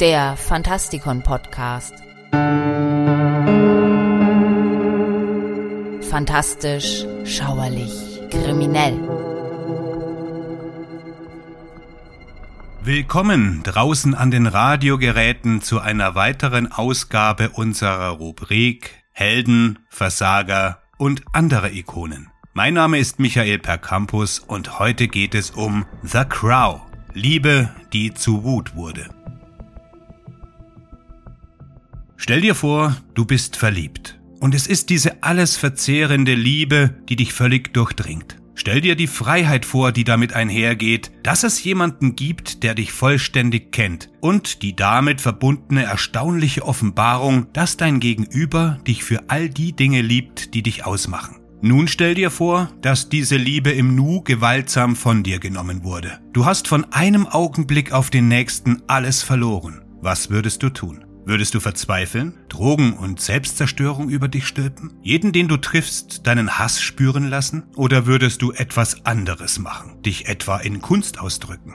der Fantastikon Podcast. Fantastisch, schauerlich, kriminell. Willkommen draußen an den Radiogeräten zu einer weiteren Ausgabe unserer Rubrik Helden, Versager und andere Ikonen. Mein Name ist Michael Percampus und heute geht es um The Crow, Liebe, die zu Wut wurde. Stell dir vor, du bist verliebt. Und es ist diese alles verzehrende Liebe, die dich völlig durchdringt. Stell dir die Freiheit vor, die damit einhergeht, dass es jemanden gibt, der dich vollständig kennt und die damit verbundene erstaunliche Offenbarung, dass dein Gegenüber dich für all die Dinge liebt, die dich ausmachen. Nun stell dir vor, dass diese Liebe im Nu gewaltsam von dir genommen wurde. Du hast von einem Augenblick auf den nächsten alles verloren. Was würdest du tun? Würdest du verzweifeln, Drogen und Selbstzerstörung über dich stülpen, jeden, den du triffst, deinen Hass spüren lassen? Oder würdest du etwas anderes machen, dich etwa in Kunst ausdrücken?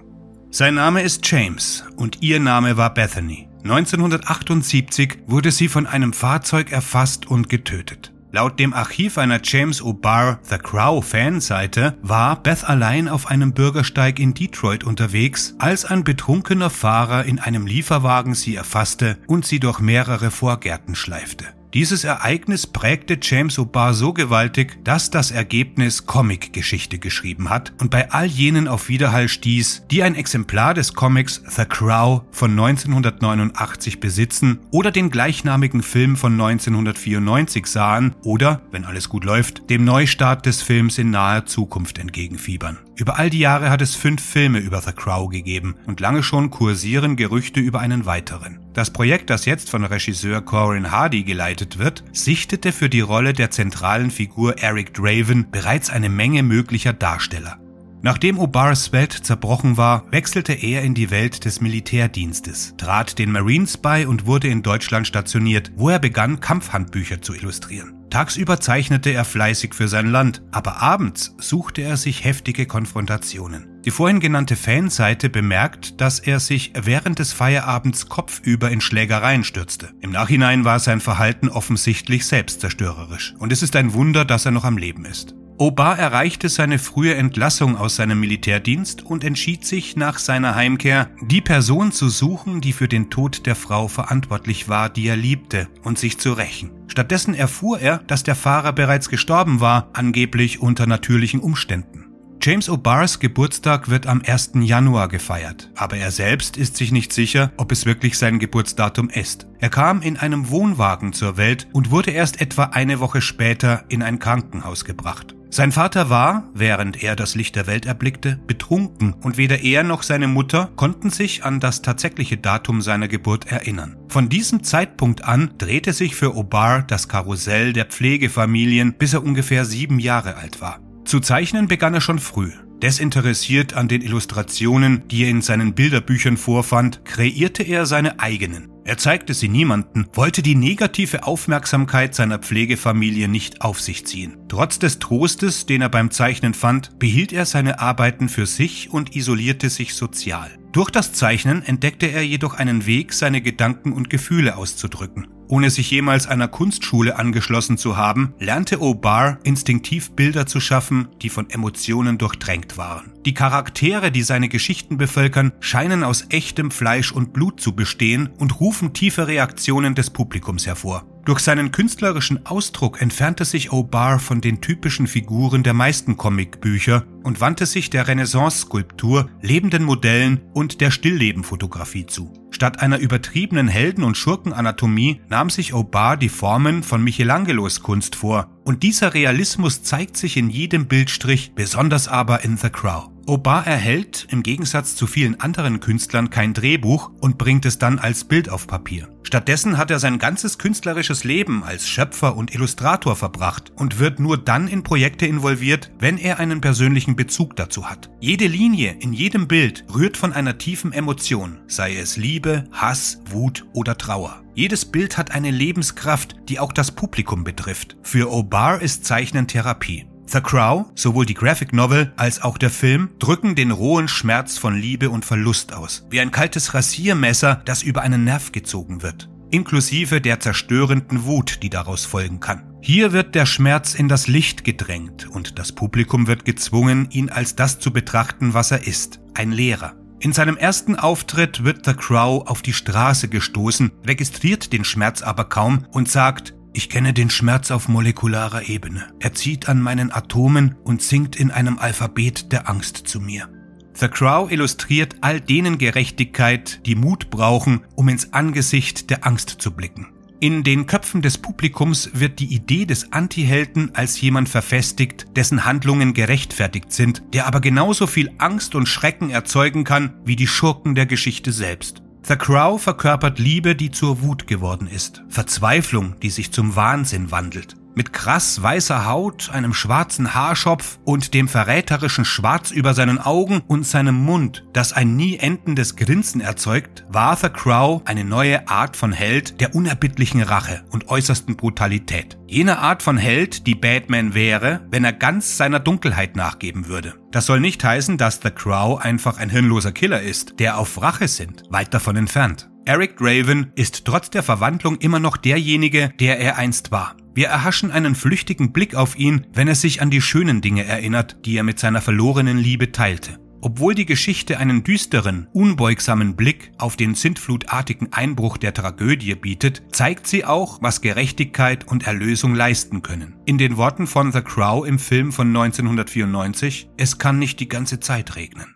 Sein Name ist James und ihr Name war Bethany. 1978 wurde sie von einem Fahrzeug erfasst und getötet. Laut dem Archiv einer James O'Barr The Crow Fanseite war Beth allein auf einem Bürgersteig in Detroit unterwegs, als ein betrunkener Fahrer in einem Lieferwagen sie erfasste und sie durch mehrere Vorgärten schleifte. Dieses Ereignis prägte James O'Barr so gewaltig, dass das Ergebnis Comic-Geschichte geschrieben hat und bei all jenen auf Widerhall stieß, die ein Exemplar des Comics The Crow von 1989 besitzen oder den gleichnamigen Film von 1994 sahen oder, wenn alles gut läuft, dem Neustart des Films in naher Zukunft entgegenfiebern. Über all die Jahre hat es fünf Filme über The Crow gegeben und lange schon kursieren Gerüchte über einen weiteren. Das Projekt, das jetzt von Regisseur Corin Hardy geleitet wird, sichtete für die Rolle der zentralen Figur Eric Draven bereits eine Menge möglicher Darsteller. Nachdem O'Barrs Welt zerbrochen war, wechselte er in die Welt des Militärdienstes, trat den Marines bei und wurde in Deutschland stationiert, wo er begann, Kampfhandbücher zu illustrieren. Tagsüber zeichnete er fleißig für sein Land, aber abends suchte er sich heftige Konfrontationen. Die vorhin genannte Fanseite bemerkt, dass er sich während des Feierabends kopfüber in Schlägereien stürzte. Im Nachhinein war sein Verhalten offensichtlich selbstzerstörerisch und es ist ein Wunder, dass er noch am Leben ist. Oba erreichte seine frühe Entlassung aus seinem Militärdienst und entschied sich nach seiner Heimkehr, die Person zu suchen, die für den Tod der Frau verantwortlich war, die er liebte, und sich zu rächen. Stattdessen erfuhr er, dass der Fahrer bereits gestorben war, angeblich unter natürlichen Umständen. James O'Barrs Geburtstag wird am 1. Januar gefeiert, aber er selbst ist sich nicht sicher, ob es wirklich sein Geburtsdatum ist. Er kam in einem Wohnwagen zur Welt und wurde erst etwa eine Woche später in ein Krankenhaus gebracht. Sein Vater war, während er das Licht der Welt erblickte, betrunken und weder er noch seine Mutter konnten sich an das tatsächliche Datum seiner Geburt erinnern. Von diesem Zeitpunkt an drehte sich für Obar das Karussell der Pflegefamilien, bis er ungefähr sieben Jahre alt war. Zu zeichnen begann er schon früh. Desinteressiert an den Illustrationen, die er in seinen Bilderbüchern vorfand, kreierte er seine eigenen. Er zeigte sie niemanden, wollte die negative Aufmerksamkeit seiner Pflegefamilie nicht auf sich ziehen. Trotz des Trostes, den er beim Zeichnen fand, behielt er seine Arbeiten für sich und isolierte sich sozial. Durch das Zeichnen entdeckte er jedoch einen Weg, seine Gedanken und Gefühle auszudrücken. Ohne sich jemals einer Kunstschule angeschlossen zu haben, lernte O'Barr instinktiv Bilder zu schaffen, die von Emotionen durchdrängt waren. Die Charaktere, die seine Geschichten bevölkern, scheinen aus echtem Fleisch und Blut zu bestehen und rufen tiefe Reaktionen des Publikums hervor. Durch seinen künstlerischen Ausdruck entfernte sich O'Barr von den typischen Figuren der meisten Comicbücher und wandte sich der Renaissance-Skulptur, lebenden Modellen und der Stilllebenfotografie zu. Statt einer übertriebenen Helden- und Schurkenanatomie nahm sich O'Barr die Formen von Michelangelos Kunst vor, und dieser Realismus zeigt sich in jedem Bildstrich, besonders aber in The Crow. Oba erhält im Gegensatz zu vielen anderen Künstlern kein Drehbuch und bringt es dann als Bild auf Papier. Stattdessen hat er sein ganzes künstlerisches Leben als Schöpfer und Illustrator verbracht und wird nur dann in Projekte involviert, wenn er einen persönlichen Bezug dazu hat. Jede Linie in jedem Bild rührt von einer tiefen Emotion, sei es Liebe, Hass, Wut oder Trauer. Jedes Bild hat eine Lebenskraft, die auch das Publikum betrifft. Für Obar ist Zeichnen Therapie. The Crow, sowohl die Graphic Novel als auch der Film, drücken den rohen Schmerz von Liebe und Verlust aus, wie ein kaltes Rasiermesser, das über einen Nerv gezogen wird, inklusive der zerstörenden Wut, die daraus folgen kann. Hier wird der Schmerz in das Licht gedrängt und das Publikum wird gezwungen, ihn als das zu betrachten, was er ist, ein Lehrer. In seinem ersten Auftritt wird The Crow auf die Straße gestoßen, registriert den Schmerz aber kaum und sagt, ich kenne den Schmerz auf molekularer Ebene. Er zieht an meinen Atomen und singt in einem Alphabet der Angst zu mir. The Crow illustriert all denen Gerechtigkeit, die Mut brauchen, um ins Angesicht der Angst zu blicken. In den Köpfen des Publikums wird die Idee des Antihelden als jemand verfestigt, dessen Handlungen gerechtfertigt sind, der aber genauso viel Angst und Schrecken erzeugen kann wie die Schurken der Geschichte selbst. The Crow verkörpert Liebe, die zur Wut geworden ist, Verzweiflung, die sich zum Wahnsinn wandelt. Mit krass weißer Haut, einem schwarzen Haarschopf und dem verräterischen Schwarz über seinen Augen und seinem Mund, das ein nie endendes Grinsen erzeugt, war The Crow eine neue Art von Held der unerbittlichen Rache und äußersten Brutalität. Jene Art von Held, die Batman wäre, wenn er ganz seiner Dunkelheit nachgeben würde. Das soll nicht heißen, dass The Crow einfach ein hirnloser Killer ist, der auf Rache sind, weit davon entfernt. Eric Draven ist trotz der Verwandlung immer noch derjenige, der er einst war. Wir erhaschen einen flüchtigen Blick auf ihn, wenn er sich an die schönen Dinge erinnert, die er mit seiner verlorenen Liebe teilte. Obwohl die Geschichte einen düsteren, unbeugsamen Blick auf den sintflutartigen Einbruch der Tragödie bietet, zeigt sie auch, was Gerechtigkeit und Erlösung leisten können. In den Worten von The Crow im Film von 1994, es kann nicht die ganze Zeit regnen.